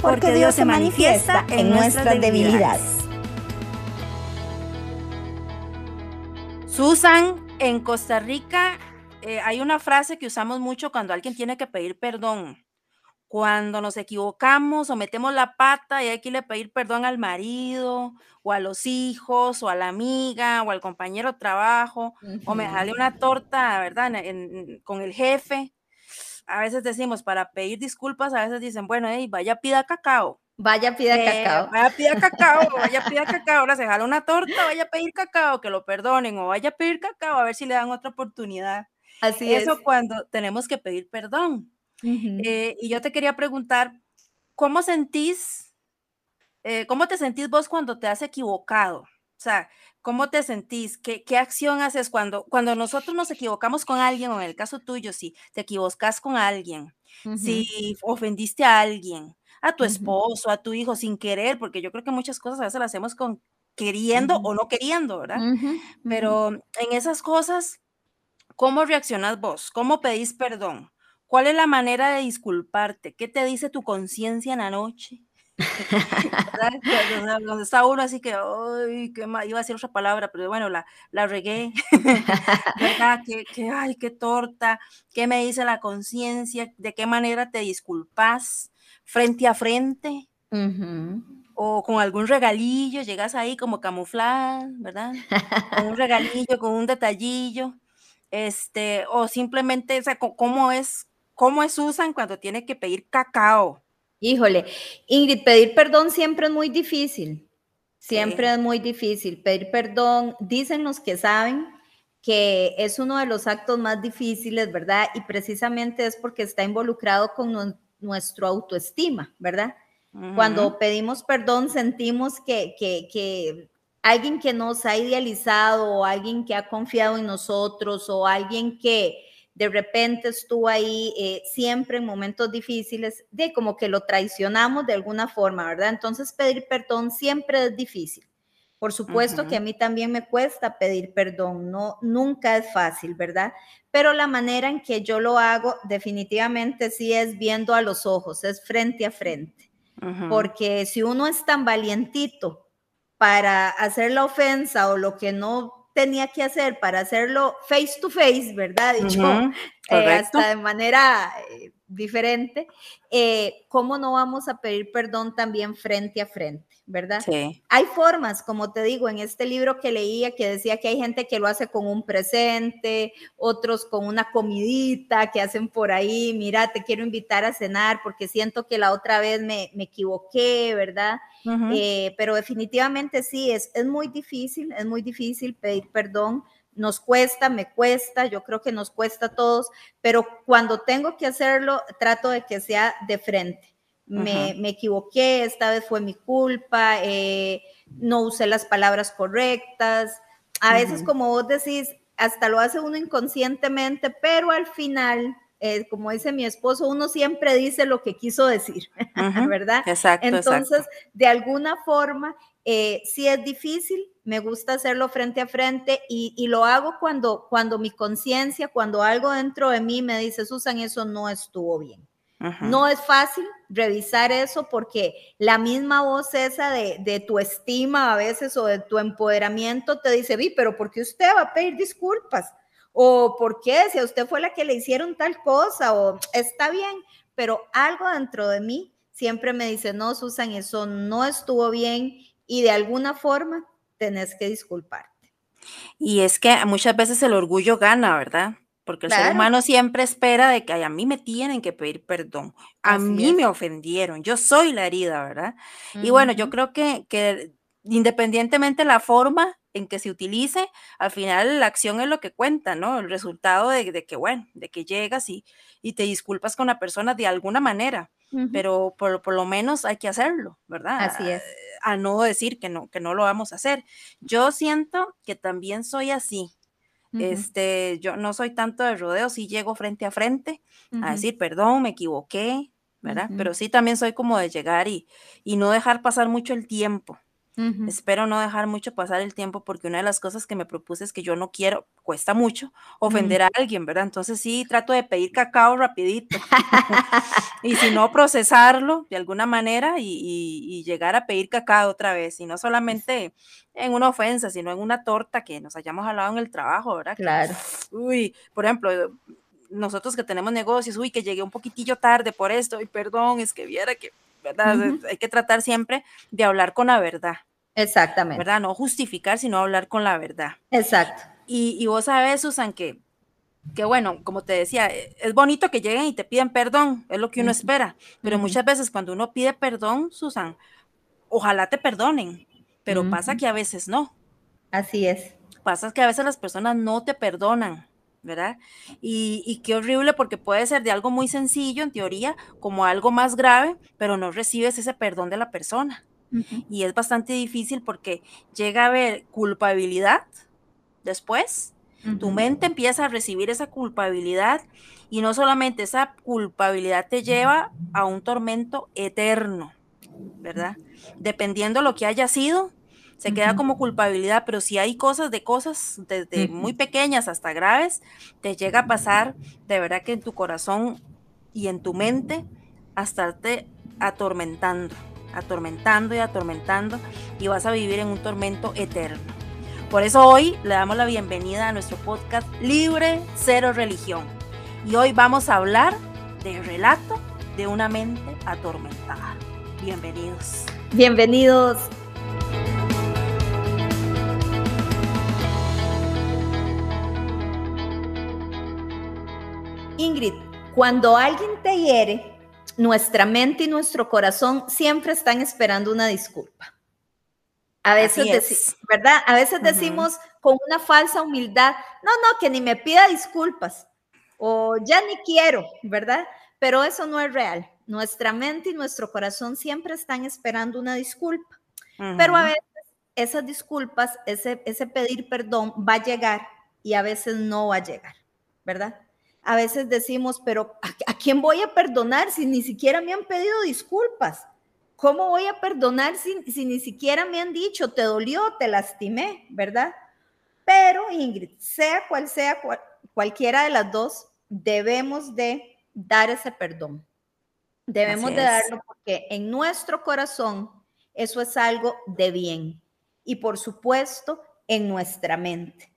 porque Dios se manifiesta en nuestras debilidades. Susan, en Costa Rica eh, hay una frase que usamos mucho cuando alguien tiene que pedir perdón. Cuando nos equivocamos o metemos la pata y hay que pedir perdón al marido o a los hijos o a la amiga o al compañero de trabajo o me sale una torta, ¿verdad? con el jefe a veces decimos para pedir disculpas, a veces dicen, bueno, hey, vaya pida cacao. Vaya pida eh, cacao. Vaya pida cacao, vaya pida cacao. Ahora se jala una torta, vaya a pedir cacao, que lo perdonen, o vaya a pedir cacao, a ver si le dan otra oportunidad. Así Eso cuando tenemos que pedir perdón. Eh, y yo te quería preguntar, ¿cómo sentís, eh, cómo te sentís vos cuando te has equivocado? O sea, ¿cómo te sentís? ¿Qué, qué acción haces cuando, cuando nosotros nos equivocamos con alguien, o en el caso tuyo, si te equivocas con alguien, si ofendiste a alguien, a tu esposo, a tu hijo, sin querer, porque yo creo que muchas cosas a veces las hacemos con queriendo o no queriendo, ¿verdad? Pero en esas cosas, ¿cómo reaccionas vos? ¿Cómo pedís perdón? ¿Cuál es la manera de disculparte? ¿Qué te dice tu conciencia en la noche? Donde está uno así que, ay, qué iba a decir otra palabra, pero bueno, la, la regué, ¿verdad? Que, ay, qué torta, ¿qué me dice la conciencia? ¿De qué manera te disculpas? ¿Frente a frente? O con algún regalillo, llegas ahí como camuflada, ¿verdad? Con un regalillo, con un detallillo, este, o simplemente, o sea, ¿cómo es, cómo es Susan cuando tiene que pedir cacao? Híjole, Ingrid, pedir perdón siempre es muy difícil. Siempre es muy difícil. Pedir perdón, dicen los que saben que es uno de los actos más difíciles, ¿verdad? Y precisamente es porque está involucrado con nuestro autoestima, ¿verdad? Cuando pedimos perdón sentimos que, que, que alguien que nos ha idealizado o alguien que ha confiado en nosotros o alguien que, de repente estuvo ahí eh, siempre en momentos difíciles, de como que lo traicionamos de alguna forma, ¿verdad? Entonces pedir perdón siempre es difícil. Por supuesto que a mí también me cuesta pedir perdón, no, nunca es fácil, ¿verdad? Pero la manera en que yo lo hago definitivamente sí es viendo a los ojos, es frente a frente. Porque si uno es tan valientito para hacer la ofensa o lo que no tenía que hacer para hacerlo face to face, ¿verdad? Dicho, eh, hasta de manera eh, diferente, eh, ¿cómo no vamos a pedir perdón también frente a frente? ¿verdad? Sí. Hay formas, como te digo, en este libro que leía que decía que hay gente que lo hace con un presente, otros con una comidita que hacen por ahí, mira, te quiero invitar a cenar porque siento que la otra vez me, me equivoqué, ¿verdad? Eh, pero definitivamente sí, es, es muy difícil, es muy difícil pedir perdón nos cuesta, me cuesta, yo creo que nos cuesta a todos, pero cuando tengo que hacerlo, trato de que sea de frente me, equivoqué, esta vez fue mi culpa, eh, no usé las palabras correctas. A veces, como vos decís, hasta lo hace uno inconscientemente, pero al final, eh, como dice mi esposo, uno siempre dice lo que quiso decir, ¿verdad? Exacto. Entonces, de alguna forma, eh, sí es difícil, me gusta hacerlo frente a frente y, y lo hago cuando, cuando mi conciencia, cuando algo dentro de mí me dice, Susan, eso no estuvo bien. No es fácil revisar eso porque la misma voz esa de, tu estima a veces o de tu empoderamiento te dice, vi, pero ¿por qué usted va a pedir disculpas? O ¿por qué? Si a usted fue la que le hicieron tal cosa o está bien, pero algo dentro de mí siempre me dice, no, Susan, eso no estuvo bien y de alguna forma tenés que disculparte. Y es que muchas veces el orgullo gana, ¿verdad? porque el ser humano siempre espera de que a mí me tienen que pedir perdón, a mí me ofendieron, yo soy la herida, ¿verdad? Y bueno, yo creo que, que independientemente la forma en que se utilice, al final la acción es lo que cuenta, ¿no? El resultado de, que, bueno, de que llegas y, y te disculpas con la persona de alguna manera. Pero por, por, lo menos hay que hacerlo, ¿verdad? Así es. A, no decir que no, que no lo vamos a hacer. Yo siento que también soy así. Este, yo no soy tanto de rodeo, sí llego frente a frente a decir, perdón, me equivoqué, ¿verdad? Pero sí también soy como de llegar y, y no dejar pasar mucho el tiempo. Espero no dejar mucho pasar el tiempo porque una de las cosas que me propuse es que yo no quiero, cuesta mucho, ofender a alguien, ¿verdad? Entonces sí, trato de pedir cacao rapidito y si no, procesarlo de alguna manera y, llegar a pedir cacao otra vez y no solamente en una ofensa, sino en una torta que nos hayamos hablado en el trabajo, ¿verdad? Claro. uy, por ejemplo, nosotros que tenemos negocios, uy, que llegué un poquitillo tarde por esto, y perdón, es que viera que, ¿verdad? Hay que tratar siempre de hablar con la verdad. Exactamente. ¿Verdad? No justificar, sino hablar con la verdad. Exacto. Y, vos sabes, Susan, que, que bueno, como te decía, e, es bonito que lleguen y te piden perdón, es lo que uno espera, pero muchas veces cuando uno pide perdón, Susan, ojalá te perdonen, pero pasa que a veces no. Así es. Pasa que a veces las personas no te perdonan. ¿verdad? Y, y, qué horrible porque puede ser de algo muy sencillo en teoría como algo más grave, pero no recibes ese perdón de la persona. Y es bastante difícil porque llega a haber culpabilidad después. Tu mente empieza a recibir esa culpabilidad y no solamente esa culpabilidad te lleva a un tormento eterno, ¿verdad? Dependiendo lo que haya sido, se queda como culpabilidad, pero si hay cosas de cosas desde muy pequeñas hasta graves, te llega a pasar de verdad que en tu corazón y en tu mente hasta te atormentando atormentando y atormentando y vas a vivir en un tormento eterno. Por eso hoy le damos la bienvenida a nuestro podcast Libre Cero Religión. Y hoy vamos a hablar del relato de una mente atormentada. Bienvenidos. Bienvenidos. Ingrid, cuando alguien te hiere, nuestra mente y nuestro corazón siempre están esperando una disculpa. A veces, ¿verdad? A veces decimos con una falsa humildad, no, no, que ni me pida disculpas o ya ni quiero, ¿verdad? Pero eso no es real. Nuestra mente y nuestro corazón siempre están esperando una disculpa. Pero a veces esas disculpas, ese, ese pedir perdón va a llegar y a veces no va a llegar, ¿verdad? A veces decimos, pero ¿a, quién voy a perdonar si ni siquiera me han pedido disculpas? ¿Cómo voy a perdonar si, ni siquiera me han dicho, te dolió, te lastimé, ¿verdad? Pero Ingrid, sea cual sea cualquiera de las dos, debemos de dar ese perdón. Debemos de darlo porque en nuestro corazón eso es algo de bien. Y por supuesto, en nuestra mente.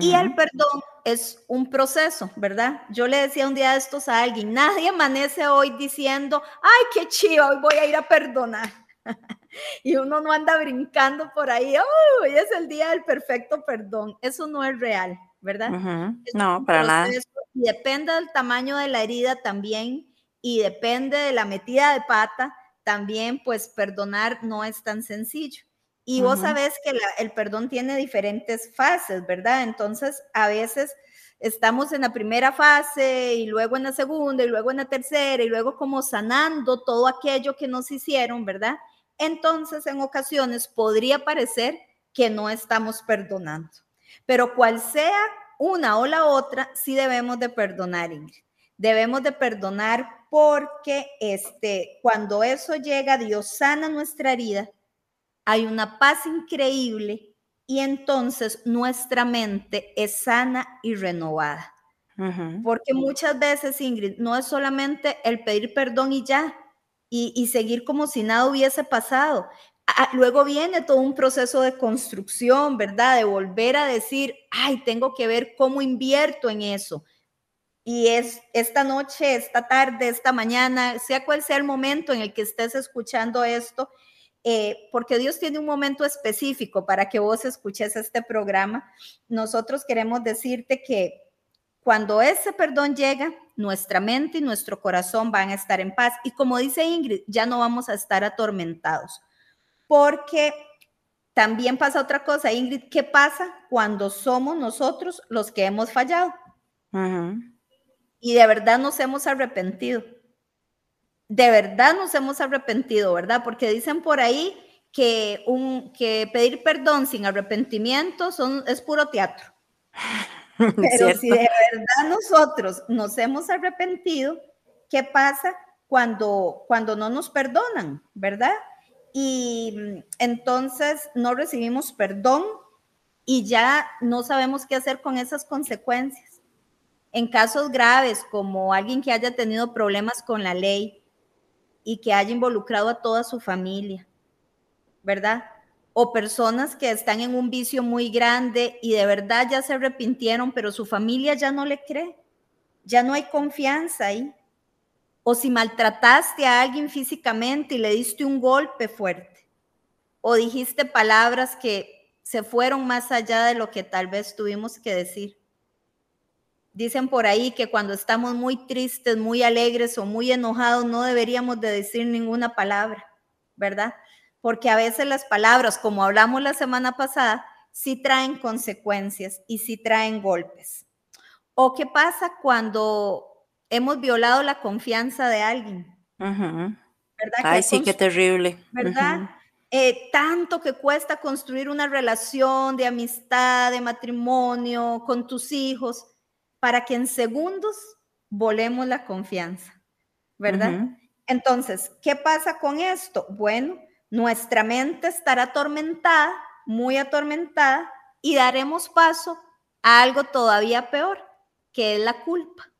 Y el perdón es un proceso, ¿verdad? Yo le decía un día de estos a alguien, nadie amanece hoy diciendo, ay, qué chido, hoy voy a ir a perdonar. y uno no anda brincando por ahí, hoy es el día del perfecto perdón. Eso no es real, ¿verdad? No, para nada. Y depende del tamaño de la herida también y depende de la metida de pata, también pues perdonar no es tan sencillo. Y vos sabés que el perdón tiene diferentes fases, ¿verdad? Entonces, a veces estamos en la primera fase y luego en la segunda y luego en la tercera y luego como sanando todo aquello que nos hicieron, ¿verdad? Entonces, en ocasiones podría parecer que no estamos perdonando. Pero cual sea una o la otra, sí debemos de perdonar, Ingrid. Debemos de perdonar porque este, cuando eso llega, Dios sana nuestra herida hay una paz increíble y entonces nuestra mente es sana y renovada. Porque muchas veces, Ingrid, no es solamente el pedir perdón y ya, y, seguir como si nada hubiese pasado. luego viene todo un proceso de construcción, ¿verdad? De volver a decir, ay, tengo que ver cómo invierto en eso. Y es esta noche, esta tarde, esta mañana, sea cual sea el momento en el que estés escuchando esto, eh, porque Dios tiene un momento específico para que vos escuches este programa. Nosotros queremos decirte que cuando ese perdón llega, nuestra mente y nuestro corazón van a estar en paz. Y como dice Ingrid, ya no vamos a estar atormentados. Porque también pasa otra cosa, Ingrid, ¿qué pasa cuando somos nosotros los que hemos fallado? Y de verdad nos hemos arrepentido. De verdad nos hemos arrepentido, ¿verdad? Porque dicen por ahí que, un, que pedir perdón sin arrepentimiento son, es puro teatro. Pero si de verdad nosotros nos hemos arrepentido, ¿qué pasa cuando, cuando no nos perdonan, verdad? Y entonces no recibimos perdón y ya no sabemos qué hacer con esas consecuencias. En casos graves, como alguien que haya tenido problemas con la ley y que haya involucrado a toda su familia, ¿verdad? O personas que están en un vicio muy grande y de verdad ya se arrepintieron, pero su familia ya no le cree, ya no hay confianza ahí. O si maltrataste a alguien físicamente y le diste un golpe fuerte, o dijiste palabras que se fueron más allá de lo que tal vez tuvimos que decir. Dicen por ahí que cuando estamos muy tristes, muy alegres o muy enojados, no deberíamos de decir ninguna palabra, ¿verdad? Porque a veces las palabras, como hablamos la semana pasada, sí traen consecuencias y sí traen golpes. ¿O qué pasa cuando hemos violado la confianza de alguien? ¿Verdad? Ay, sí, qué terrible. ¿Verdad? Eh, tanto que cuesta construir una relación de amistad, de matrimonio con tus hijos, para que en segundos volemos la confianza, ¿verdad? Entonces, ¿qué pasa con esto? Bueno, nuestra mente estará atormentada, muy atormentada, y daremos paso a algo todavía peor, que es la culpa.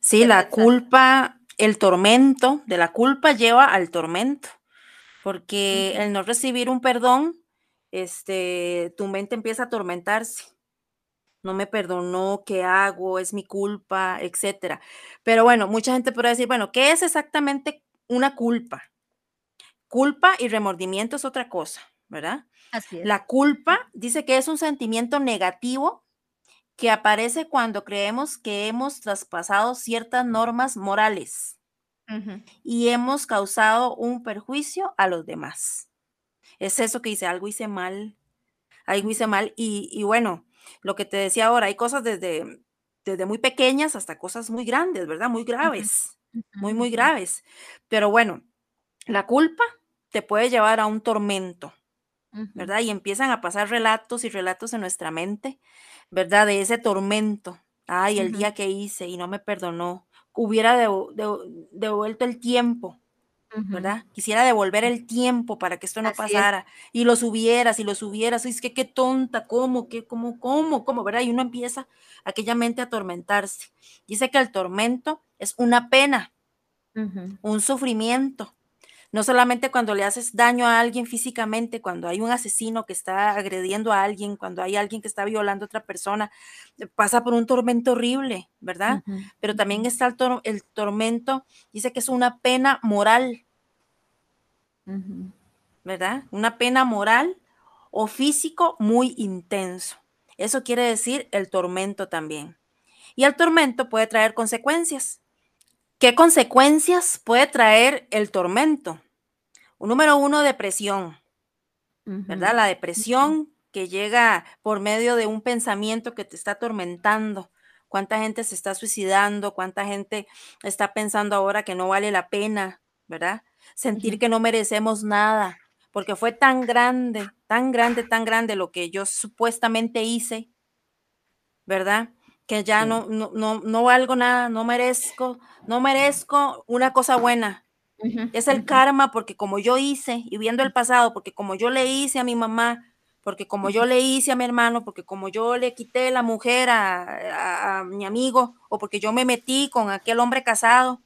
Sí, la culpa el tormento de la culpa lleva al tormento, porque el no recibir un perdón, este, tu mente empieza a atormentarse. No me perdonó, ¿qué hago? Es mi culpa, etcétera. Pero bueno, mucha gente puede decir, bueno, ¿qué es exactamente una culpa? Culpa y remordimiento es otra cosa, ¿verdad? Así es. La culpa dice que es un sentimiento negativo que aparece cuando creemos que hemos traspasado ciertas normas morales y hemos causado un perjuicio a los demás. Es eso que dice, algo hice mal, algo hice mal. Y, bueno, lo que te decía ahora, hay cosas desde, desde muy pequeñas hasta cosas muy grandes, ¿verdad? Muy graves, muy, muy graves. Pero bueno, la culpa te puede llevar a un tormento, ¿verdad? Y empiezan a pasar relatos y relatos en nuestra mente ¿verdad? De ese tormento. Ay, el día que hice y no me perdonó. Hubiera devuelto el tiempo, ¿verdad? Quisiera devolver el tiempo para que esto no pasara. Y lo subieras y lo subieras. Es que qué tonta, ¿cómo? ¿Qué, cómo, cómo, cómo? ¿Verdad? Y uno empieza aquella mente a atormentarse. Dice que el tormento es una pena, un sufrimiento, no solamente cuando le haces daño a alguien físicamente, cuando hay un asesino que está agrediendo a alguien, cuando hay alguien que está violando a otra persona, eh, pasa por un tormento horrible, ¿verdad? Pero también está el, tormento, dice que es una pena moral, ¿verdad? Una pena moral o físico muy intenso. Eso quiere decir el tormento también. Y el tormento puede traer consecuencias. ¿Qué consecuencias puede traer el tormento? Un número uno, depresión, ¿verdad? La depresión que llega por medio de un pensamiento que te está atormentando. ¿Cuánta gente se está suicidando? ¿Cuánta gente está pensando ahora que no vale la pena, ¿verdad? Sentir que no merecemos nada, porque fue tan grande, tan grande, tan grande lo que yo supuestamente hice, ¿verdad? que ya no, no, no, no valgo nada, no merezco, no merezco una cosa buena. Es el karma porque como yo hice, y viendo el pasado, porque como yo le hice a mi mamá, porque como yo le hice a mi hermano, porque como yo le quité la mujer a, mi amigo, o porque yo me metí con aquel hombre casado,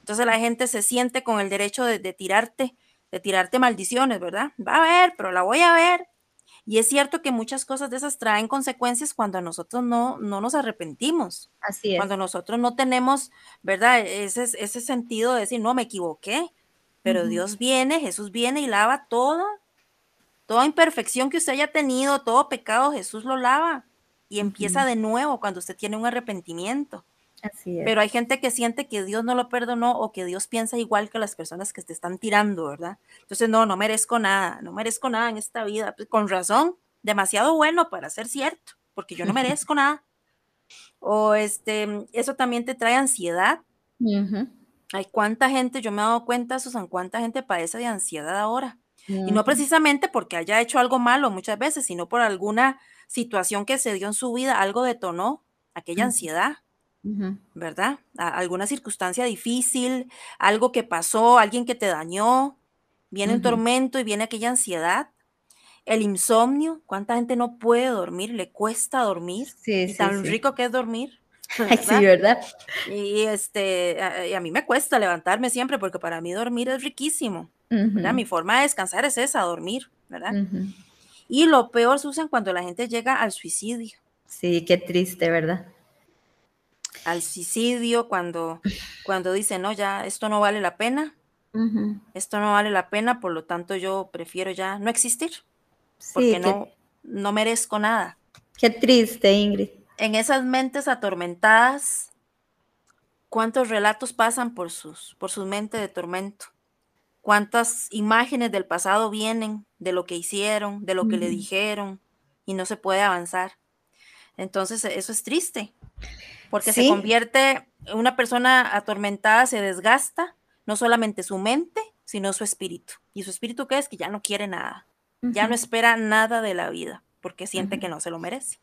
entonces la gente se siente con el derecho de, de tirarte, de tirarte maldiciones, ¿verdad? Va a ver, pero la voy a ver, y es cierto que muchas cosas de esas traen consecuencias cuando nosotros no, no nos arrepentimos. Así es. Cuando nosotros no tenemos, ¿verdad? Ese, ese sentido de decir, no, me equivoqué. Pero Dios viene, Jesús viene y lava toda, toda imperfección que usted haya tenido, todo pecado, Jesús lo lava. Y empieza de nuevo cuando usted tiene un arrepentimiento. Pero hay gente que siente que Dios no lo perdonó o que Dios piensa igual que las personas que te están tirando, ¿verdad? Entonces, no, no merezco nada, no merezco nada en esta vida. Pues, con razón, demasiado bueno para ser cierto, porque yo no merezco nada. O este, eso también te trae ansiedad, Hay cuánta gente, yo me he dado cuenta, Susan, cuánta gente padece de ansiedad ahora. Y no precisamente porque haya hecho algo malo muchas veces, sino por alguna situación que se dio en su vida, algo detonó aquella ansiedad, ¿verdad? alguna circunstancia difícil, algo que pasó, alguien que te dañó, viene un tormento y viene aquella ansiedad. El insomnio, ¿cuánta gente no puede dormir? Le cuesta dormir. Sí, tan rico que es dormir. Sí, ¿verdad? Y este, a, mí me cuesta levantarme siempre porque para mí dormir es riquísimo. Mi forma de descansar es esa, dormir, ¿verdad? Y lo peor, Susan, cuando la gente llega al suicidio. Sí, qué triste, ¿verdad? Al suicidio, cuando, cuando dice, no, ya, esto no vale la pena, esto no vale la pena, por lo tanto yo prefiero ya no existir, porque no, no merezco nada. Qué triste, Ingrid. En esas mentes atormentadas, ¿cuántos relatos pasan por sus, por sus mentes de tormento? cuántas imágenes del pasado vienen, de lo que hicieron, de lo que le dijeron, y no se puede avanzar. Entonces, eso es triste, porque se convierte una persona atormentada, se desgasta, no solamente su mente, sino su espíritu. ¿Y su espíritu qué es? Que ya no quiere nada, ya no espera nada de la vida, porque siente que no se lo merece.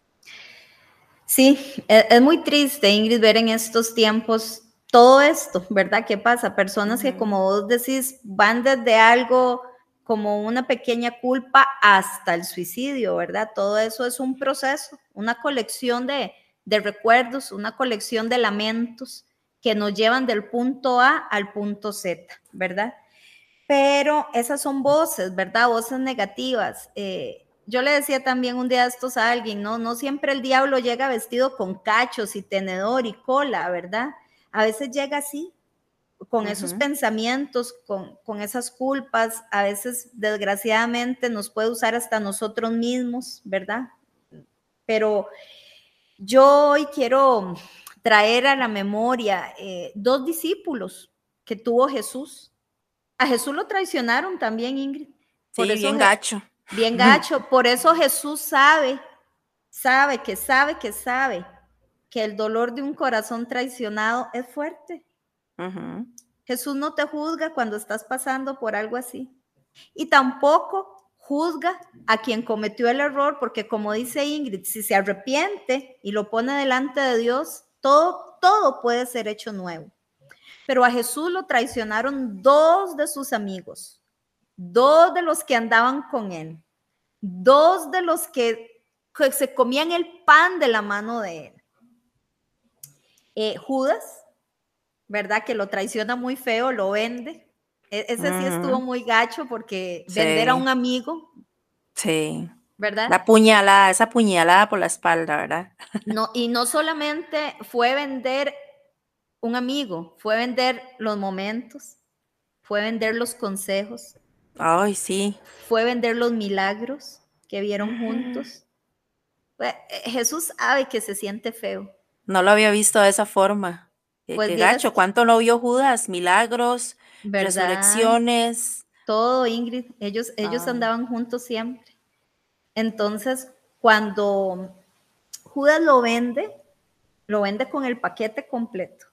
Sí, e, es muy triste, Ingrid, ver en estos tiempos todo esto, ¿verdad? ¿Qué pasa? Personas que, como vos decís, van desde algo como una pequeña culpa hasta el suicidio, ¿verdad? Todo eso es un proceso, una colección de, recuerdos, una colección de lamentos que nos llevan del punto A al punto Z, ¿verdad? Pero esas son voces, ¿verdad? Voces negativas. Eh, yo le decía también un día estos a alguien, ¿no? No siempre el diablo llega vestido con cachos y tenedor y cola, ¿verdad? a veces llega así, con esos pensamientos, con, esas culpas, a veces desgraciadamente nos puede usar hasta nosotros mismos, ¿verdad? Pero yo hoy quiero traer a la memoria eh, dos discípulos que tuvo Jesús. A Jesús lo traicionaron también, Ingrid. Por sí, bien gacho. Bien gacho. Por eso Jesús sabe, sabe que sabe que sabe que el dolor de un corazón traicionado es fuerte. Jesús no te juzga cuando estás pasando por algo así. Y tampoco juzga a quien cometió el error, porque como dice Ingrid, si se arrepiente y lo pone delante de Dios, todo, todo puede ser hecho nuevo. Pero a Jesús lo traicionaron dos de sus amigos, dos de los que andaban con él, dos de los que, se comían el pan de la mano de él. Eh, Judas, ¿verdad? Que lo traiciona muy feo, lo vende. E-, ese sí estuvo muy gacho porque vender a un amigo. Sí. ¿Verdad? La puñalada, esa puñalada por la espalda, ¿verdad? No, y no solamente fue vender un amigo, fue vender los momentos, fue vender los consejos. Ay, sí. Fue vender los milagros que vieron juntos. Eh, Jesús sabe que se siente feo. No lo había visto de esa forma. Pues gacho, ¿cuánto no vio Judas? Milagros, resurrecciones. Todo, Ingrid. Ellos, ellos ah. andaban juntos siempre. Entonces, cuando Judas lo vende, lo vende con el paquete completo.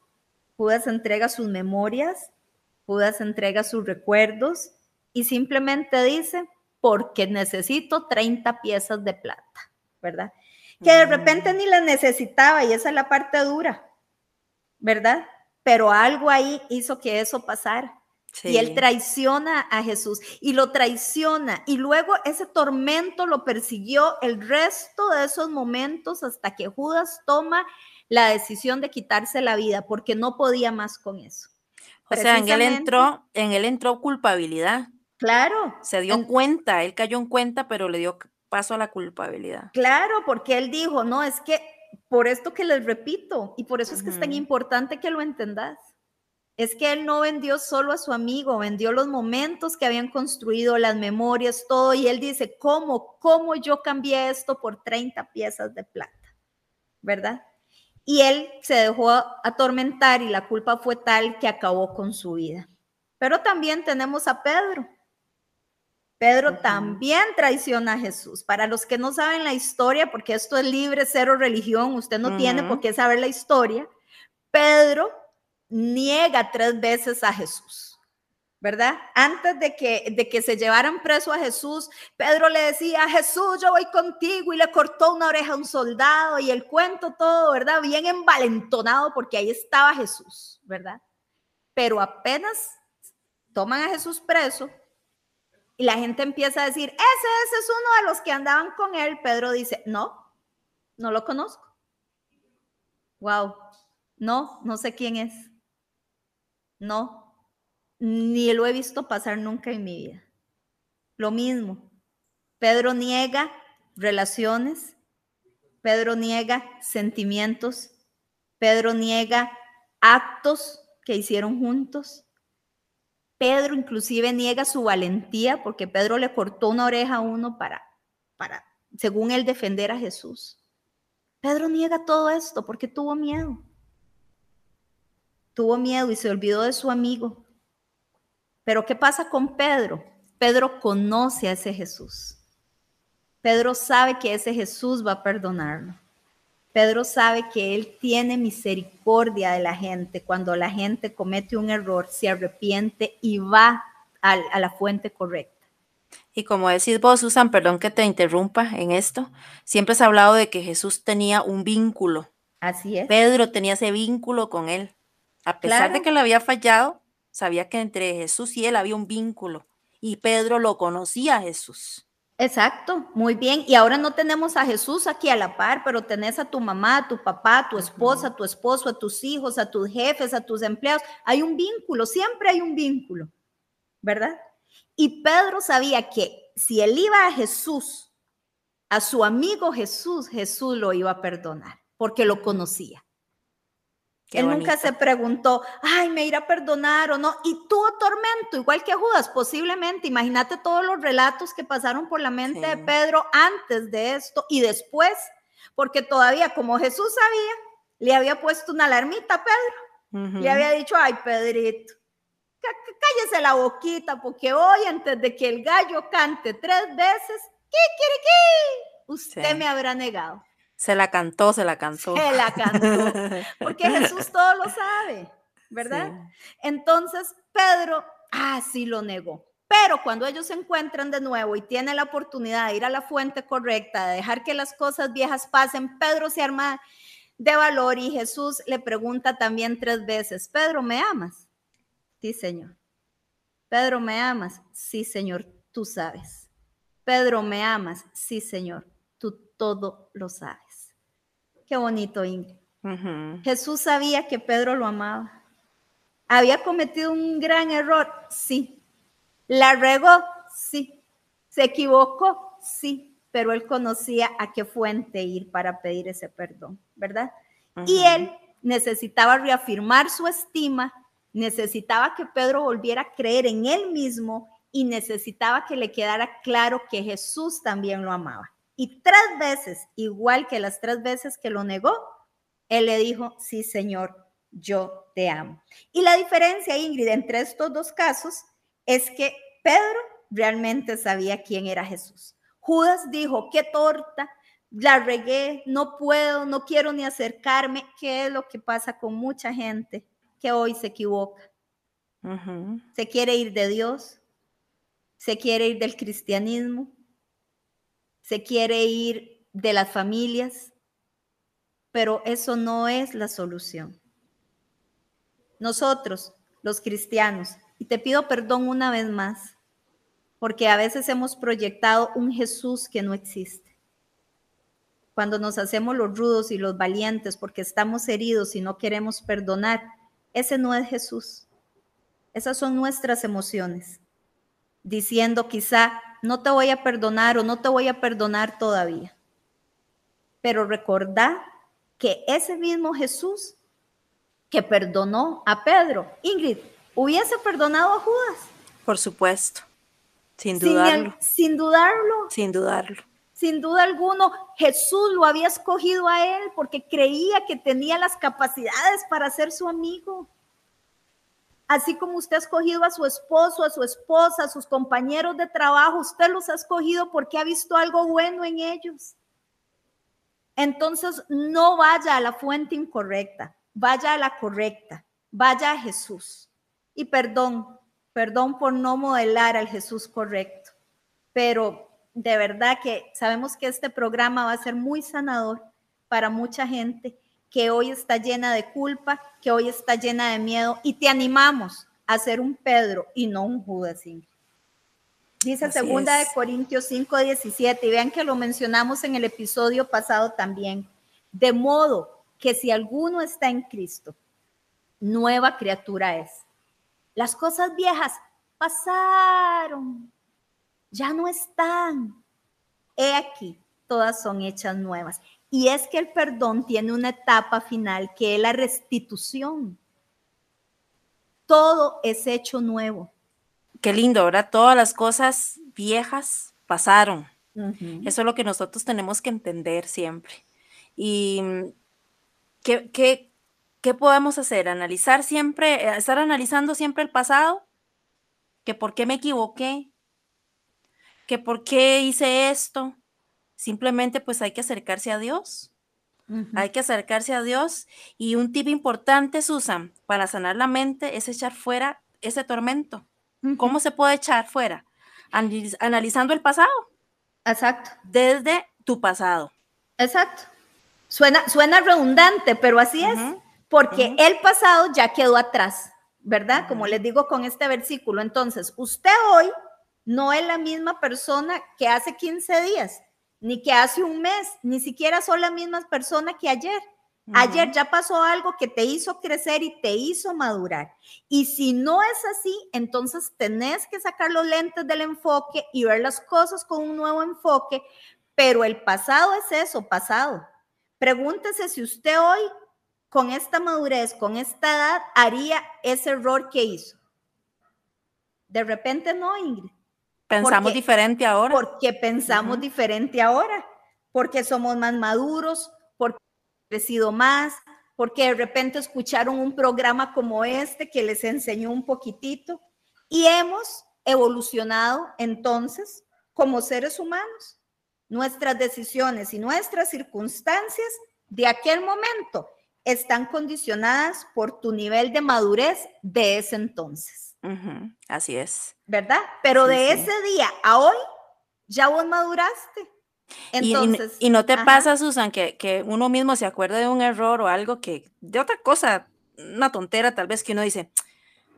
Judas entrega sus memorias, Judas entrega sus recuerdos y simplemente dice, porque necesito 30 piezas de plata, ¿verdad? que de repente ni la necesitaba y esa es la parte dura, ¿verdad? Pero algo ahí hizo que eso pasara. Y él traiciona a Jesús y lo traiciona y luego ese tormento lo persiguió el resto de esos momentos hasta que Judas toma la decisión de quitarse la vida porque no podía más con eso. O sea, en él entró, en él entró culpabilidad. Claro. Se dio cuenta, él cayó en cuenta, pero le dio paso a la culpabilidad. Claro, porque él dijo, no, es que por esto que les repito, y por eso es que es tan importante que lo entendas, es que él no vendió solo a su amigo, vendió los momentos que habían construido, las memorias, todo, y él dice, ¿cómo, cómo yo cambié esto por 30 piezas de plata? ¿Verdad? Y él se dejó atormentar y la culpa fue tal que acabó con su vida. Pero también tenemos a Pedro, Pedro también traiciona a Jesús. Para los que no saben la historia, porque esto es libre, cero religión, usted no tiene por qué saber la historia. Pedro niega tres veces a Jesús. ¿verdad? Antes de que, de que se llevaran preso a Jesús, Pedro le decía, Jesús, yo voy contigo y le cortó una oreja a un soldado y el cuento todo, ¿verdad? Bien envalentonado porque ahí estaba Jesús, ¿verdad? Pero apenas toman a Jesús preso y la gente empieza a decir, ese, ese es uno de los que andaban con él, Pedro dice, no, no lo conozco. Wow, no, no sé quién es. No, ni lo he visto pasar nunca en mi vida. Lo mismo, Pedro niega relaciones, Pedro niega sentimientos, Pedro niega actos que hicieron juntos. Pedro inclusive niega su valentía porque Pedro le cortó una oreja a uno para, para, según él, defender a Jesús. Pedro niega todo esto porque tuvo miedo. Tuvo miedo y se olvidó de su amigo. Pero ¿qué pasa con Pedro? Pedro conoce a ese Jesús. Pedro sabe que ese Jesús va a perdonarlo. Pedro sabe que Él tiene misericordia de la gente. Cuando la gente comete un error, se arrepiente y va a, la fuente correcta. Y como decís vos, Susan, perdón que te interrumpa en esto, siempre has hablado de que Jesús tenía un vínculo. Así es. Pedro tenía ese vínculo con Él. A pesar de que le había fallado, sabía que entre Jesús y él había un vínculo y Pedro lo conocía a Jesús. Exacto, muy bien. Y ahora no tenemos a Jesús aquí a la par, pero tenés a tu mamá, a tu papá, a tu esposa, a tu esposo, a tus hijos, a tus jefes, a tus empleados. Hay un vínculo, siempre hay un vínculo, ¿verdad? Y Pedro sabía que si él iba a Jesús, a su amigo Jesús, Jesús lo iba a perdonar, porque lo conocía. Él nunca se preguntó, ay, me irá a perdonar o no. Y tuvo tormento, igual que Judas, posiblemente. Imagínate todos los relatos que pasaron por la mente de Pedro antes de esto y después, porque todavía, como Jesús sabía, le había puesto una alarmita a Pedro. Le había dicho, ay, Pedrito, cállese la boquita, porque hoy, antes de que el gallo cante tres veces, ¿qué quiere que? Usted me habrá negado. Se la cantó, se la cantó. Se la cantó. Porque Jesús todo lo sabe, ¿verdad? Entonces, Pedro, ah, sí lo negó. Pero cuando ellos se encuentran de nuevo y tienen la oportunidad de ir a la fuente correcta, de dejar que las cosas viejas pasen, Pedro se arma de valor y Jesús le pregunta también tres veces, Pedro, ¿me amas? Sí, Señor. Pedro, ¿me amas? Sí, Señor, tú sabes. Pedro, ¿me amas? Sí, Señor, tú todo lo sabes. Qué bonito, Ingrid. Jesús sabía que Pedro lo amaba. ¿Había cometido un gran error? Sí. ¿La regó? Sí. ¿Se equivocó? Sí. Pero él conocía a qué fuente ir para pedir ese perdón, ¿verdad? Y él necesitaba reafirmar su estima, necesitaba que Pedro volviera a creer en él mismo y necesitaba que le quedara claro que Jesús también lo amaba. Y tres veces, igual que las tres veces que lo negó, él le dijo, sí, Señor, yo te amo. Y la diferencia, Ingrid, entre estos dos casos es que Pedro realmente sabía quién era Jesús. Judas dijo, qué torta, la regué, no puedo, no quiero ni acercarme. ¿Qué es lo que pasa con mucha gente que hoy se equivoca? Se quiere ir de Dios, se quiere ir del cristianismo, se quiere ir de las familias, pero eso no es la solución. Nosotros, los cristianos, y te pido perdón una vez más, porque a veces hemos proyectado un Jesús que no existe. Cuando nos hacemos los rudos y los valientes porque estamos heridos y no queremos perdonar, ese no es Jesús. Esas son nuestras emociones, diciendo quizá, no te voy a perdonar o no te voy a perdonar todavía. Pero recordá que ese mismo Jesús que perdonó a Pedro, Ingrid, hubiese perdonado a Judas. Por supuesto, sin dudarlo. Sin, dudarlo. Sin dudarlo. Sin duda alguno, Jesús lo había escogido a él porque creía que tenía las capacidades para ser su amigo. Así como usted ha escogido a su esposo, a su esposa, a sus compañeros de trabajo, usted los ha escogido porque ha visto algo bueno en ellos. Entonces, no vaya a la fuente incorrecta, vaya a la correcta, vaya a Jesús. Y perdón, perdón por no modelar al Jesús correcto, pero de verdad que sabemos que este programa va a ser muy sanador para mucha gente que hoy está llena de culpa, que hoy está llena de miedo y te animamos a ser un Pedro y no un Judas. Dice segunda de Corintios 5, 17 y vean que lo mencionamos en el episodio pasado también. De modo que si alguno está en Cristo, nueva criatura es. Las cosas viejas pasaron, ya no están. He aquí, todas son hechas nuevas. Y es que el perdón tiene una etapa final que es la restitución. Todo es hecho nuevo. Qué lindo, ¿verdad? Todas las cosas viejas pasaron. Eso es lo que nosotros tenemos que entender siempre. Y ¿qué, qué, qué podemos hacer? Analizar siempre, eh, estar analizando siempre el pasado, que por qué me equivoqué, que por qué hice esto, Simplemente pues hay que acercarse a Dios. Hay que acercarse a Dios. Y un tip importante, Susan, para sanar la mente es echar fuera ese tormento. ¿Cómo se puede echar fuera? analizando el pasado. Exacto. Desde tu pasado. Exacto. Suena, suena redundante, pero así es. Porque el pasado ya quedó atrás, ¿verdad? Como les digo con este versículo. Entonces, usted hoy no es la misma persona que hace 15 días ni que hace un mes, ni siquiera son las mismas personas que ayer. Ayer ya pasó algo que te hizo crecer y te hizo madurar. Y si no es así, entonces tenés que sacar los lentes del enfoque y ver las cosas con un nuevo enfoque, pero el pasado es eso, pasado. Pregúntese si usted hoy, con esta madurez, con esta edad, haría ese error que hizo. De repente no, Ingrid. Pensamos diferente ahora. Porque pensamos diferente ahora, porque somos más maduros, porque hemos crecido más, porque de repente escucharon un programa como este que les enseñó un poquitito y hemos evolucionado entonces como seres humanos. Nuestras decisiones y nuestras circunstancias de aquel momento están condicionadas por tu nivel de madurez de ese entonces. Así es. ¿Verdad? Pero de ese día a hoy, ya vos maduraste. Entonces, y, no te pasa, Susan, que, que, uno mismo se acuerda de un error o algo que, de otra cosa, una tontera tal vez que uno dice,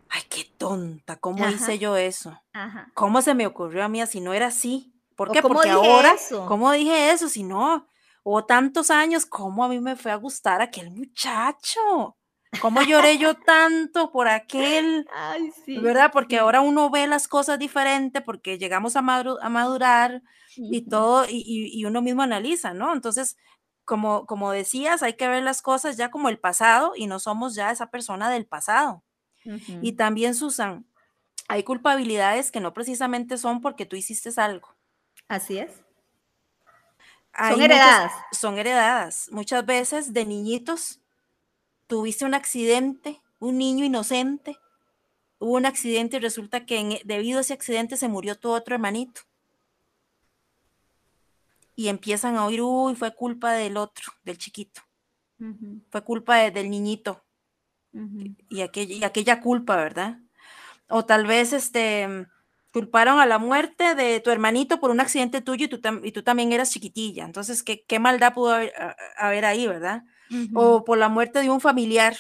ay, qué tonta, ¿cómo hice yo eso? ¿Cómo se me ocurrió a mí si no era así? ¿Por qué? Porque ahora, ¿cómo dije eso? Si no, o tantos años, ¿cómo a mí me fue a gustar aquel muchacho? ¿Cómo lloré yo tanto por aquel? Ay, sí. ¿Verdad? Porque ahora uno ve las cosas diferente porque llegamos a, a madurar y todo, y, uno mismo analiza, ¿no? Entonces, como, como decías, hay que ver las cosas ya como el pasado y no somos ya esa persona del pasado. Y también, Susan, hay culpabilidades que no precisamente son porque tú hiciste algo. Así es. son heredadas. son heredadas. Muchas veces de niñitos tuviste un accidente, un niño inocente, hubo un accidente y resulta que debido a ese accidente se murió tu otro hermanito. Y empiezan a oír, uy, fue culpa del otro, del chiquito. Fue culpa del niñito. y, aquella, aquella culpa, ¿verdad? O tal vez este, culparon a la muerte de tu hermanito por un accidente tuyo y tú, y tú también eras chiquitilla. Entonces, ¿qué, qué maldad pudo haber, haber ahí, verdad? O por la muerte de un familiar.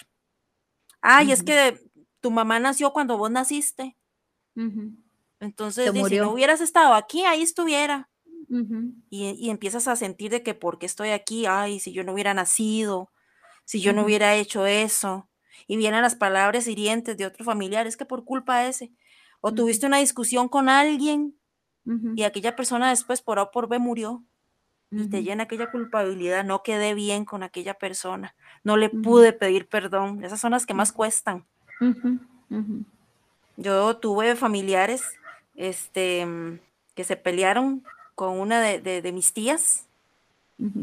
Ay, es que tu mamá nació cuando vos naciste. Entonces, si no hubieras estado aquí, ahí estuviera. y, empiezas a sentir de que porque estoy aquí, ay, si yo no hubiera nacido, si yo no hubiera hecho eso. Y vienen las palabras hirientes de otro familiar, es que por culpa de ese. O tuviste una discusión con alguien y aquella persona después por A por B murió y te llena aquella culpabilidad, no quedé bien con aquella persona, no le pude pedir perdón, esas son las que más cuestan. Yo tuve familiares este, que se pelearon con una de, mis tías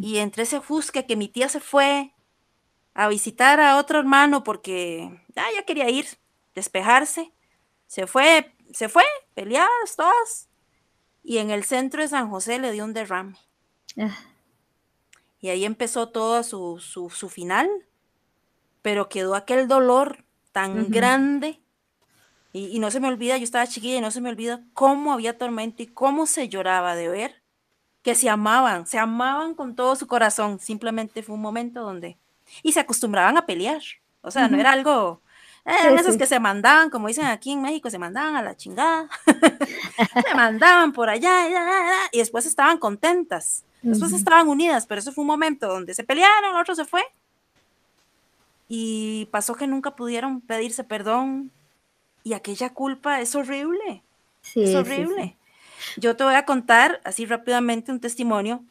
y entre ese fusque que mi tía se fue a visitar a otro hermano porque ah, ya quería ir, despejarse, se fue, se fue, peleadas todas, y en el centro de San José le dio un derrame. Ah. Y ahí empezó todo su, su, final, pero quedó aquel dolor tan grande. Y, no se me olvida, yo estaba chiquilla y no se me olvida cómo había tormento y cómo se lloraba de ver que se amaban, se amaban con todo su corazón. Simplemente fue un momento donde... Y se acostumbraban a pelear. O sea, no era algo... Eran esos que se mandaban, como dicen aquí en México, se mandaban a la chingada. se mandaban por allá y, después estaban contentas. Después estaban unidas, pero eso fue un momento donde se pelearon, otro se fue. Y pasó que nunca pudieron pedirse perdón. Y aquella culpa es horrible. es horrible. Yo te voy a contar así rápidamente un testimonio.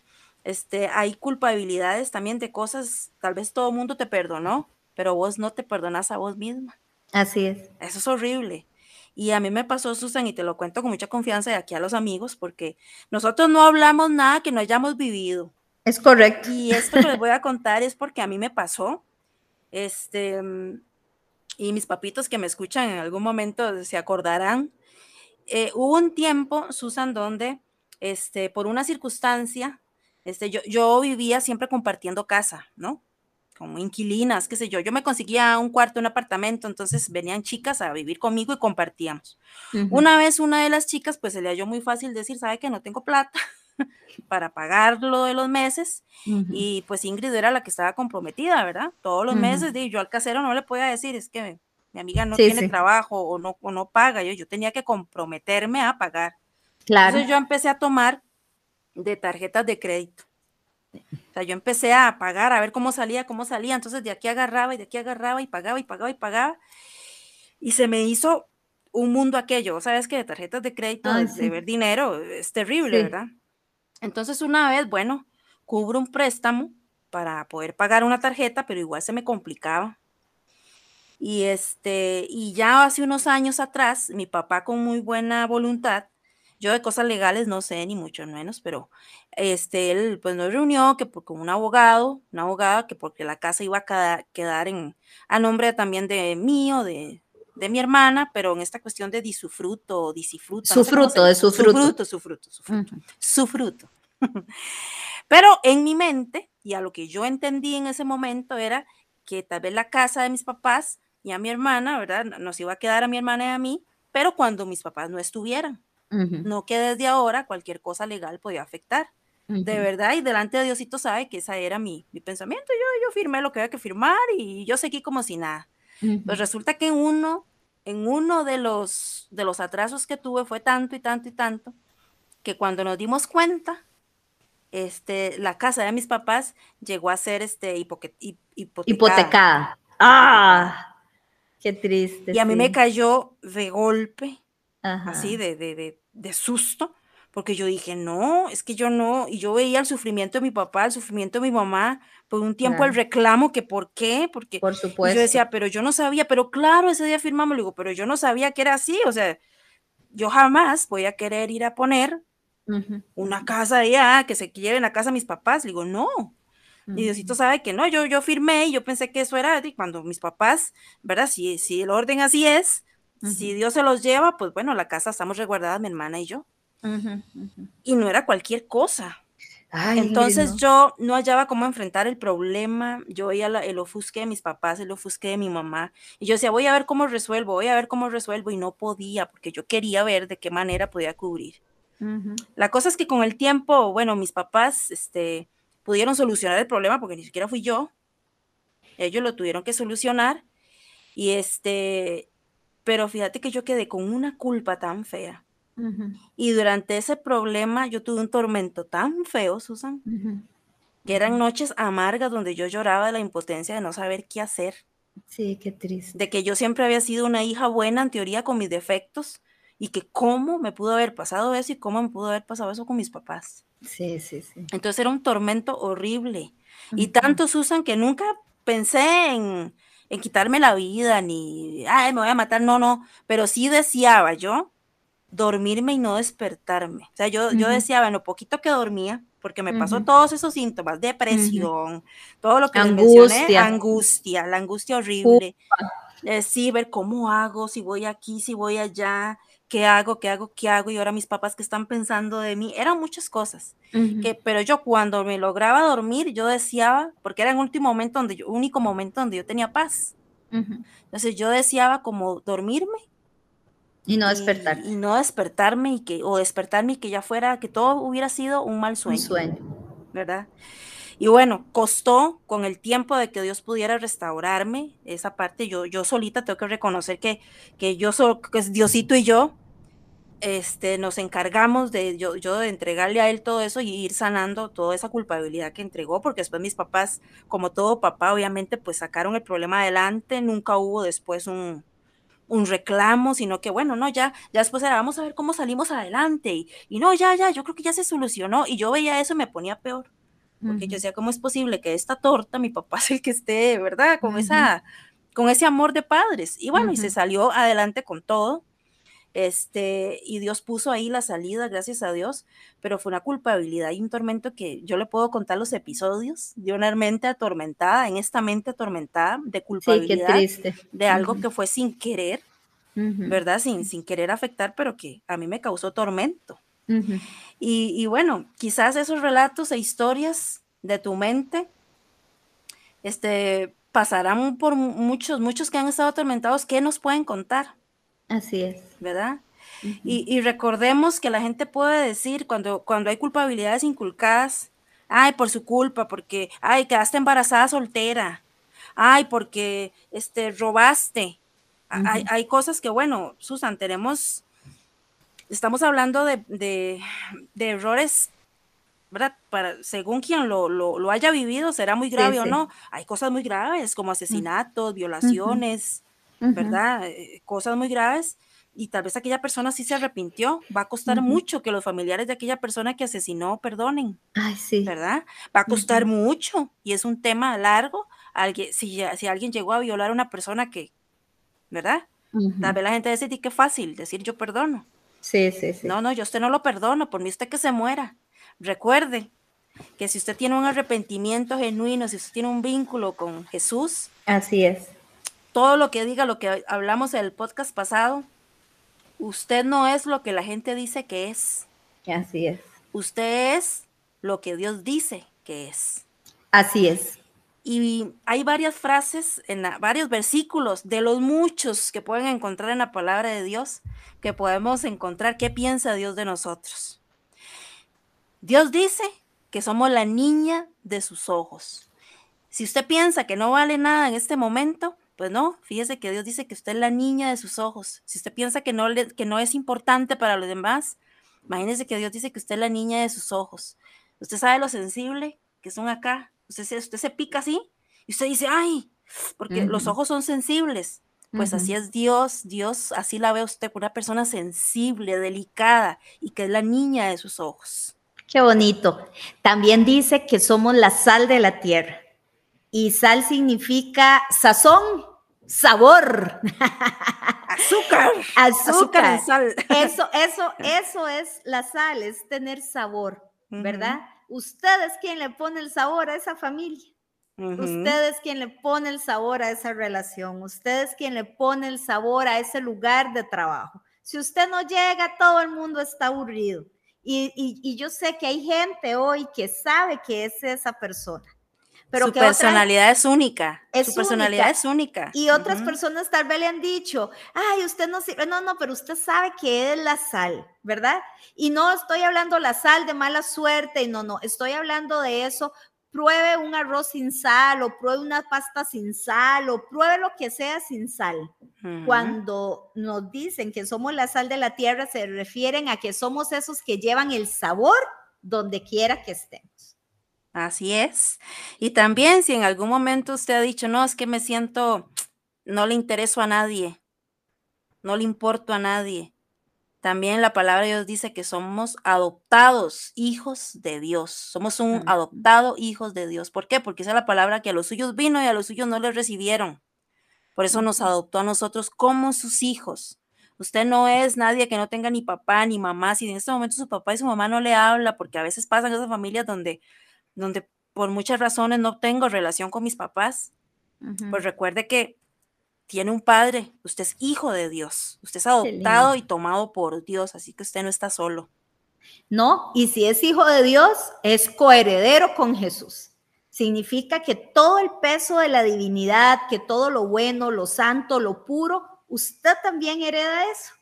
Este, hay culpabilidades también de cosas, tal vez todo el mundo te perdonó, pero vos no te perdonas a vos misma. Así es. Eso es horrible. Y a mí me pasó, Susan, y te lo cuento con mucha confianza de aquí a los amigos, porque nosotros no hablamos nada que no hayamos vivido. Es correcto. Y esto que les voy a contar es porque a mí me pasó. Este, y mis papitos que me escuchan en algún momento se acordarán. Eh, hubo un tiempo, Susan, donde este, por una circunstancia, este, yo, yo vivía siempre compartiendo casa, ¿no? Como inquilinas, qué sé yo. Yo me conseguía un cuarto, un apartamento, entonces venían chicas a vivir conmigo y compartíamos. Una vez una de las chicas, pues se le halló muy fácil decir, sabe que no tengo plata para pagar lo de los meses y pues Ingrid era la que estaba comprometida, ¿verdad? Todos los meses, y yo al casero no le podía decir, es que mi amiga no tiene trabajo o no, o no paga, yo, yo tenía que comprometerme a pagar. Claro. Entonces yo empecé a tomar de tarjetas de crédito. O sea, yo empecé a pagar, a ver cómo salía, cómo salía. Entonces de aquí agarraba y de aquí agarraba y pagaba y pagaba y pagaba. Y se me hizo un mundo aquello. Sabes que de tarjetas de crédito, de ver dinero, es terrible, ¿verdad? Entonces una vez, bueno, cubro un préstamo para poder pagar una tarjeta, pero igual se me complicaba. Y este, y ya hace unos años atrás, mi papá con muy buena voluntad yo de cosas legales no sé, ni mucho menos, pero este, él pues nos reunió que con un abogado, una abogada, que porque la casa iba a quedar, en, a nombre también de mío, de, de mi hermana, pero en esta cuestión de disufruto, disifruto. Su fruto, de su fruto. Su fruto, su fruto, su fruto. pero en mi mente, y a lo que yo entendí en ese momento, era que tal vez la casa de mis papás y a mi hermana, ¿verdad? Nos iba a quedar a mi hermana y a mí, pero cuando mis papás no estuvieran. No que desde ahora cualquier cosa legal podía afectar. De verdad, y delante de Diosito sabe que ese era mi, mi pensamiento. Yo, yo firmé lo que había que firmar y yo seguí como si nada. Pues resulta que en uno, en uno de los, de los atrasos que tuve fue tanto y tanto y tanto que cuando nos dimos cuenta, este, la casa de mis papás llegó a ser este, hipotecada. hipotecada. Ah, qué triste. Y a mí me cayó de golpe, así de, de, de, de susto, porque yo dije, no, es que yo no, y yo veía el sufrimiento de mi papá, el sufrimiento de mi mamá, por un tiempo el reclamo, que por qué, porque por supuesto. yo decía, pero yo no sabía, pero claro, ese día firmamos, le digo, pero yo no sabía que era así, o sea, yo jamás voy a querer ir a poner una casa allá, que se lleven la casa a mis papás, le digo, no, y Diosito sabe que no, yo, yo firmé y yo pensé que eso era cuando mis papás, ¿verdad? Si, si el orden así es, si Dios se los lleva, pues bueno, la casa estamos resguardadas mi hermana y yo. Y no era cualquier cosa. Entonces yo no hallaba cómo enfrentar el problema, yo veía el ofusque de mis papás, el ofusque de mi mamá, y yo decía, voy a ver cómo resuelvo, voy a ver cómo resuelvo, y no podía, porque yo quería ver de qué manera podía cubrir. La cosa es que con el tiempo, bueno, mis papás este, pudieron solucionar el problema, porque ni siquiera fui yo, ellos lo tuvieron que solucionar, y este, pero fíjate que yo quedé con una culpa tan fea. Y durante ese problema yo tuve un tormento tan feo, Susan, que eran noches amargas donde yo lloraba de la impotencia de no saber qué hacer. Sí, qué triste. De que yo siempre había sido una hija buena en teoría con mis defectos y que cómo me pudo haber pasado eso y cómo me pudo haber pasado eso con mis papás. Sí, sí, sí. Entonces era un tormento horrible. Y tanto, Susan, que nunca pensé en, en quitarme la vida, ni, ay, me voy a matar, no, no, pero sí deseaba yo dormirme y no despertarme. O sea, yo, yo deseaba en lo poquito que dormía, porque me pasó todos esos síntomas, depresión, todo lo que angustia. mencioné, angustia, la angustia horrible. Eh, sí, ver cómo hago, si voy aquí, si voy allá, qué hago, qué hago, qué hago, y ahora mis papás que están pensando de mí, eran muchas cosas, que, pero yo cuando me lograba dormir, yo deseaba, porque era el último momento donde yo, único momento donde yo tenía paz, Entonces yo deseaba como dormirme. Y no despertar. Y, no despertarme y que, o despertarme y que ya fuera, que todo hubiera sido un mal sueño. Un sueño. ¿Verdad? Y bueno, costó con el tiempo de que Dios pudiera restaurarme esa parte. Yo, yo solita tengo que reconocer que, que yo soy, que Diosito y yo, este, nos encargamos de yo, yo de entregarle a él todo eso y ir sanando toda esa culpabilidad que entregó, porque después mis papás, como todo papá, obviamente, pues sacaron el problema adelante, nunca hubo después un, un reclamo, sino que bueno, no, ya, ya después era, vamos a ver cómo salimos adelante, y, y no, ya, ya, yo creo que ya se solucionó, y yo veía eso y me ponía peor porque yo decía, ¿cómo es posible que esta torta, mi papá es el que esté, ¿verdad? Con, esa, con ese amor de padres. Y bueno, y se salió adelante con todo. Este, y Dios puso ahí la salida, gracias a Dios, pero fue una culpabilidad y un tormento que yo le puedo contar los episodios de una mente atormentada, en esta mente atormentada de culpabilidad, de algo que fue sin querer, ¿verdad? Sin, sin querer afectar, pero que a mí me causó tormento y, bueno, quizás esos relatos e historias de tu mente este, pasarán por muchos, muchos que han estado atormentados, ¿qué nos pueden contar? Así es. ¿Verdad? y, recordemos que la gente puede decir cuando, cuando hay culpabilidades inculcadas, ay, por su culpa, porque, ay, quedaste embarazada soltera, ay, porque, este, robaste. hay, hay, cosas que, bueno, Susan, tenemos estamos hablando de, errores, ¿verdad? Para, según quien lo, haya vivido, será muy grave o no. Hay cosas muy graves como asesinatos, violaciones, ¿verdad? Eh, cosas muy graves. Y tal vez aquella persona sí se arrepintió. Va a costar mucho que los familiares de aquella persona que asesinó perdonen. Ay, sí. ¿Verdad? Va a costar mucho. Y es un tema largo. Alguien, si, si alguien llegó a violar a una persona que, ¿verdad? Tal vez la gente dice, qué fácil decir yo perdono. Sí, sí, sí. No, no, yo usted no lo perdono, por mí usted que se muera. Recuerde que si usted tiene un arrepentimiento genuino, si usted tiene un vínculo con Jesús, así es. Todo lo que diga, lo que hablamos en el podcast pasado, usted no es lo que la gente dice que es. Así es. Usted es lo que Dios dice que es. Así es. Y hay varias frases, en varios versículos de los muchos que pueden encontrar en la palabra de Dios, que podemos encontrar qué piensa Dios de nosotros. Dios dice que somos la niña de sus ojos. Si usted piensa que no vale nada en este momento, pues no, fíjese que Dios dice que usted es la niña de sus ojos. Si usted piensa que no, que no es importante para los demás, imagínese que Dios dice que usted es la niña de sus ojos. Usted sabe lo sensible que son acá, Usted, usted se pica así y usted dice, ay, porque los ojos son sensibles. Pues así es Dios, Dios así la ve usted, una persona sensible, delicada y que es la niña de sus ojos. Qué bonito. También dice que somos la sal de la tierra y sal significa sazón, sabor. Azúcar. Azúcar. sal. Eso, eso, eso es la sal, es tener sabor, ¿verdad? Usted es quien le pone el sabor a esa familia. Usted es quien le pone el sabor a esa relación. Usted es quien le pone el sabor a ese lugar de trabajo. Si usted no llega, todo el mundo está aburrido. Y, yo sé que hay gente hoy que sabe que es esa persona. Pero su personalidad es única. su personalidad es única. Y otras personas tal vez le han dicho, ay, usted no sirve. No, no, pero usted sabe que es la sal, ¿verdad? Y no estoy hablando la sal de mala suerte, no, no, estoy hablando de eso. Pruebe un arroz sin sal o pruebe una pasta sin sal o pruebe lo que sea sin sal. Cuando nos dicen que somos la sal de la tierra, se refieren a que somos esos que llevan el sabor donde quiera que estemos. Así es. Y también si en algún momento usted ha dicho, no, es que me siento, no le intereso a nadie, no le importo a nadie. También la palabra de Dios dice que somos adoptados hijos de Dios. Somos un adoptado hijos de Dios. ¿Por qué? Porque esa es la palabra que a los suyos vino y a los suyos no les recibieron. Por eso nos adoptó a nosotros como sus hijos. Usted no es nadie que no tenga ni papá ni mamá. Si en este momento su papá y su mamá no le habla, porque a veces pasan esas familias donde donde por muchas razones no tengo relación con mis papás, pues recuerde que tiene un padre, usted es hijo de Dios, usted es adoptado y tomado por Dios, así que usted no está solo. No, y si es hijo de Dios, es coheredero con Jesús. Significa que todo el peso de la divinidad, que todo lo bueno, lo santo, lo puro, usted también hereda eso.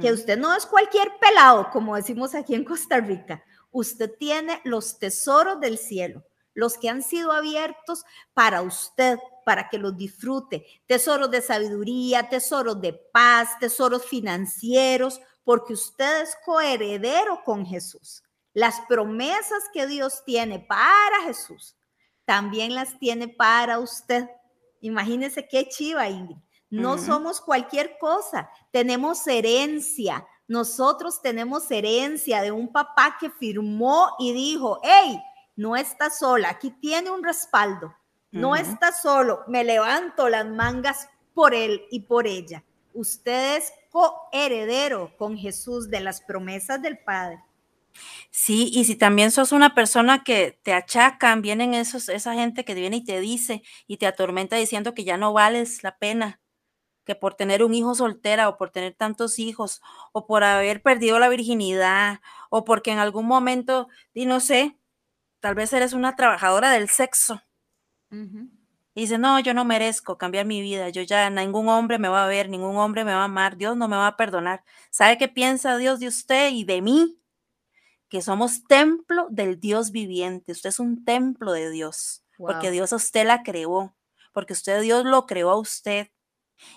Que usted no es cualquier pelado, como decimos aquí en Costa Rica. Usted tiene los tesoros del cielo, los que han sido abiertos para usted, para que los disfrute. Tesoros de sabiduría, tesoros de paz, tesoros financieros, porque usted es coheredero con Jesús. Las promesas que Dios tiene para Jesús, también las tiene para usted. Imagínese qué chiva, Ingrid. No somos cualquier cosa, tenemos herencia. Nosotros tenemos herencia de un papá que firmó y dijo, hey, no está sola, aquí tiene un respaldo, no está solo, me levanto las mangas por él y por ella. Usted es coheredero con Jesús de las promesas del Padre. Sí, y si también sos una persona que te achacan, vienen esos, esa gente que viene y te dice y te atormenta diciendo que ya no vales la pena, que por tener un hijo soltera o por tener tantos hijos o por haber perdido la virginidad o porque en algún momento, y no sé, tal vez eres una trabajadora del sexo. Y dice, no, yo no merezco cambiar mi vida, yo ya, ningún hombre me va a ver, ningún hombre me va a amar, Dios no me va a perdonar. ¿Sabe qué piensa Dios de usted y de mí? Que somos templo del Dios viviente, usted es un templo de Dios, porque Dios a usted la creó, porque usted Dios lo creó a usted.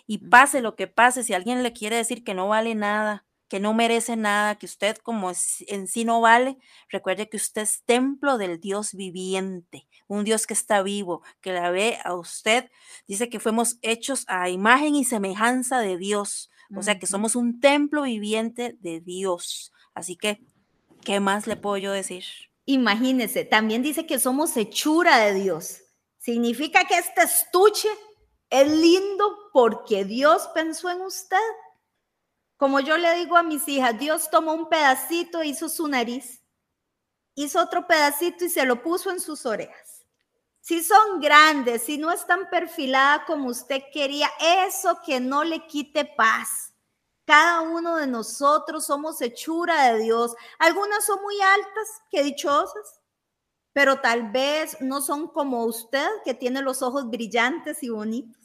Y pase lo que pase, si alguien le quiere decir que no vale nada, que no merece nada, que usted como en sí no vale, recuerde que usted es templo del Dios viviente, un Dios que está vivo, que la ve a usted. Dice que fuimos hechos a imagen y semejanza de Dios, o sea que somos un templo viviente de Dios. Así que, ¿qué más le puedo yo decir? Imagínese, también dice que somos hechura de Dios. Significa que este estuche es lindo porque Dios pensó en usted. Como yo le digo a mis hijas, Dios tomó un pedacito e hizo su nariz, hizo otro pedacito y se lo puso en sus orejas. Si son grandes, si no están perfiladas como usted quería, eso que no le quite paz. Cada uno de nosotros somos hechura de Dios. Algunas son muy altas, qué dichosas, pero tal vez no son como usted que tiene los ojos brillantes y bonitos.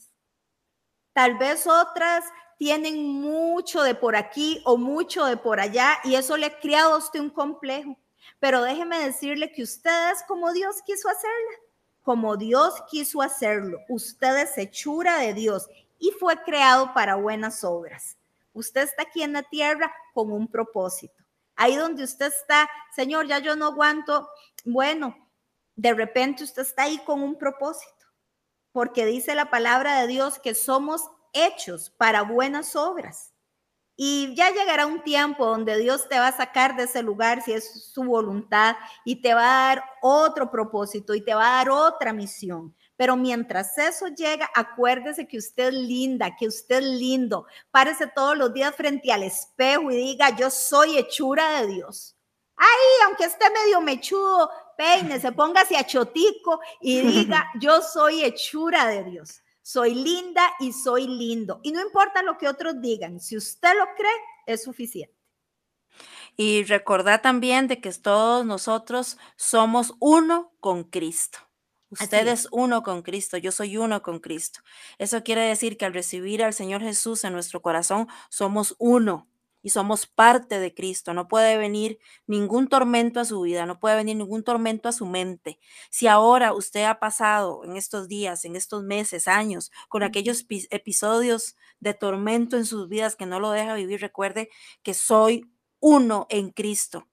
Tal vez otras tienen mucho de por aquí o mucho de por allá y eso le ha creado a usted un complejo. Pero déjeme decirle que usted es como Dios quiso hacerla, como Dios quiso hacerlo. Usted es hechura de Dios y fue creado para buenas obras. Usted está aquí en la tierra con un propósito. Ahí donde usted está, Señor, ya yo no aguanto. Bueno, de repente usted está ahí con un propósito porque dice la palabra de Dios que somos hechos para buenas obras. Y ya llegará un tiempo donde Dios te va a sacar de ese lugar si es su voluntad y te va a dar otro propósito y te va a dar otra misión. Pero mientras eso llega, acuérdese que usted es linda, que usted es lindo. Párese todos los días frente al espejo y diga, yo soy hechura de Dios. Ahí, aunque esté medio mechudo, peine, se ponga hacia chotico y diga, yo soy hechura de Dios. Soy linda y soy lindo. Y no importa lo que otros digan, si usted lo cree, es suficiente. Y recordar también de que todos nosotros somos uno con Cristo. Usted es uno con Cristo, yo soy uno con Cristo. Eso quiere decir que al recibir al Señor Jesús en nuestro corazón, somos uno y somos parte de Cristo. No puede venir ningún tormento a su vida, no puede venir ningún tormento a su mente. Si ahora usted ha pasado en estos días, en estos meses, años, con aquellos episodios de tormento en sus vidas que no lo deja vivir, recuerde que soy uno en Cristo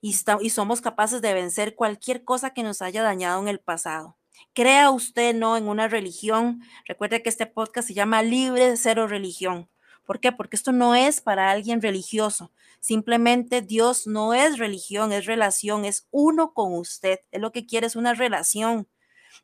y, y somos capaces de vencer cualquier cosa que nos haya dañado en el pasado. Crea usted no en una religión. Recuerde que este podcast se llama Libre de Cero Religión ¿Por qué? Porque esto no es para alguien religioso. Simplemente Dios no es religión, es relación, es uno con usted. Es lo que quiere, es una relación.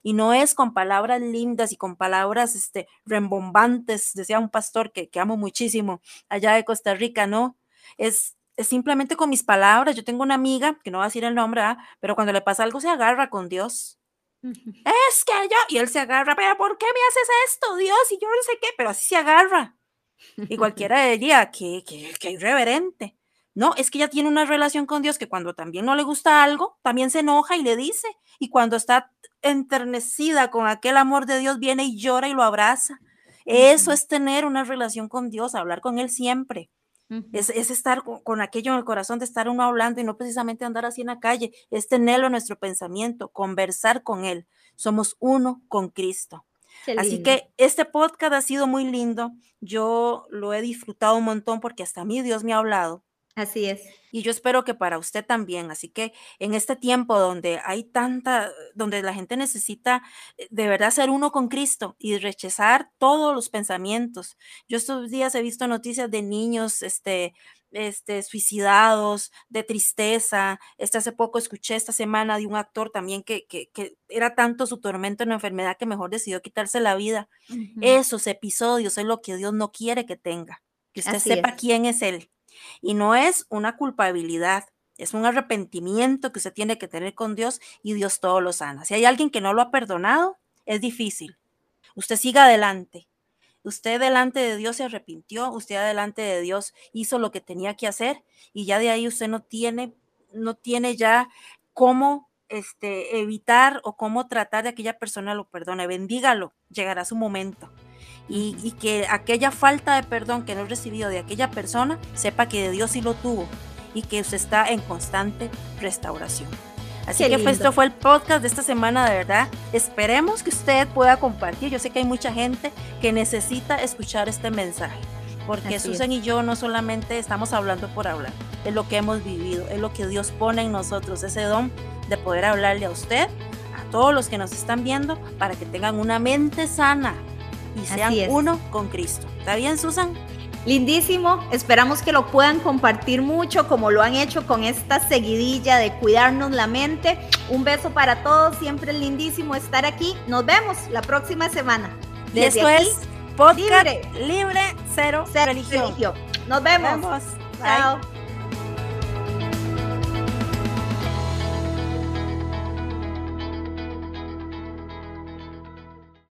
Y no es con palabras lindas y con palabras este, rembombantes, decía un pastor que, que amo muchísimo allá de Costa Rica, ¿no? Es, es simplemente con mis palabras. Yo tengo una amiga, que no va a decir el nombre, pero cuando le pasa algo se agarra con Dios. Es que yo, y él se agarra, pero ¿por qué me haces esto, Dios? Y yo no sé qué, pero así se agarra. Y cualquiera diría que, que, que irreverente. No, es que ella tiene una relación con Dios que cuando también no le gusta algo, también se enoja y le dice. Y cuando está enternecida con aquel amor de Dios, viene y llora y lo abraza. Eso es tener una relación con Dios, hablar con Él siempre. es, estar con, aquello en el corazón de estar uno hablando y no precisamente andar así en la calle, es tenerlo en nuestro pensamiento, conversar con Él. Somos uno con Cristo. Así que este podcast ha sido muy lindo. Yo lo he disfrutado un montón porque hasta a mí Dios me ha hablado. Así es. Y yo espero que para usted también. Así que en este tiempo donde hay tanta, donde la gente necesita eh, de verdad ser uno con Cristo y rechazar todos los pensamientos. Yo estos días he visto noticias de niños, este, este, suicidados, de tristeza. Este hace poco escuché esta semana de un actor también que, que, era tanto su tormento en la enfermedad que mejor decidió quitarse la vida. Esos episodios es lo que Dios no quiere que tenga. Que usted sepa quién es Él y no es una culpabilidad, es un arrepentimiento que usted tiene que tener con Dios y Dios todo lo sana. Si hay alguien que no lo ha perdonado, es difícil. Usted siga adelante. Usted delante de Dios se arrepintió, usted delante de Dios hizo lo que tenía que hacer y ya de ahí usted no tiene, no tiene ya cómo este, evitar o cómo tratar de aquella persona lo perdone. Bendígalo, llegará su momento y, que aquella falta de perdón que no recibido de aquella persona, sepa que de Dios sí lo tuvo y que usted está en constante restauración. Así que pues, esto fue el podcast de esta semana, de verdad. Esperemos que usted pueda compartir. Yo sé que hay mucha gente que necesita escuchar este mensaje, porque Susan y yo no solamente estamos hablando por hablar, es lo que hemos vivido, es lo que Dios pone en nosotros, ese don de poder hablarle a usted, a todos los que nos están viendo, para que tengan una mente sana, y sean uno con Cristo. ¿Está bien, Susan? Lindísimo, esperamos que lo puedan compartir mucho como lo han hecho con esta seguidilla de cuidarnos la mente. Un beso para todos, siempre es lindísimo estar aquí. Nos vemos la próxima semana. Desde Esto es Podcast Libre, Cero, religión. Nos vemos. Chao.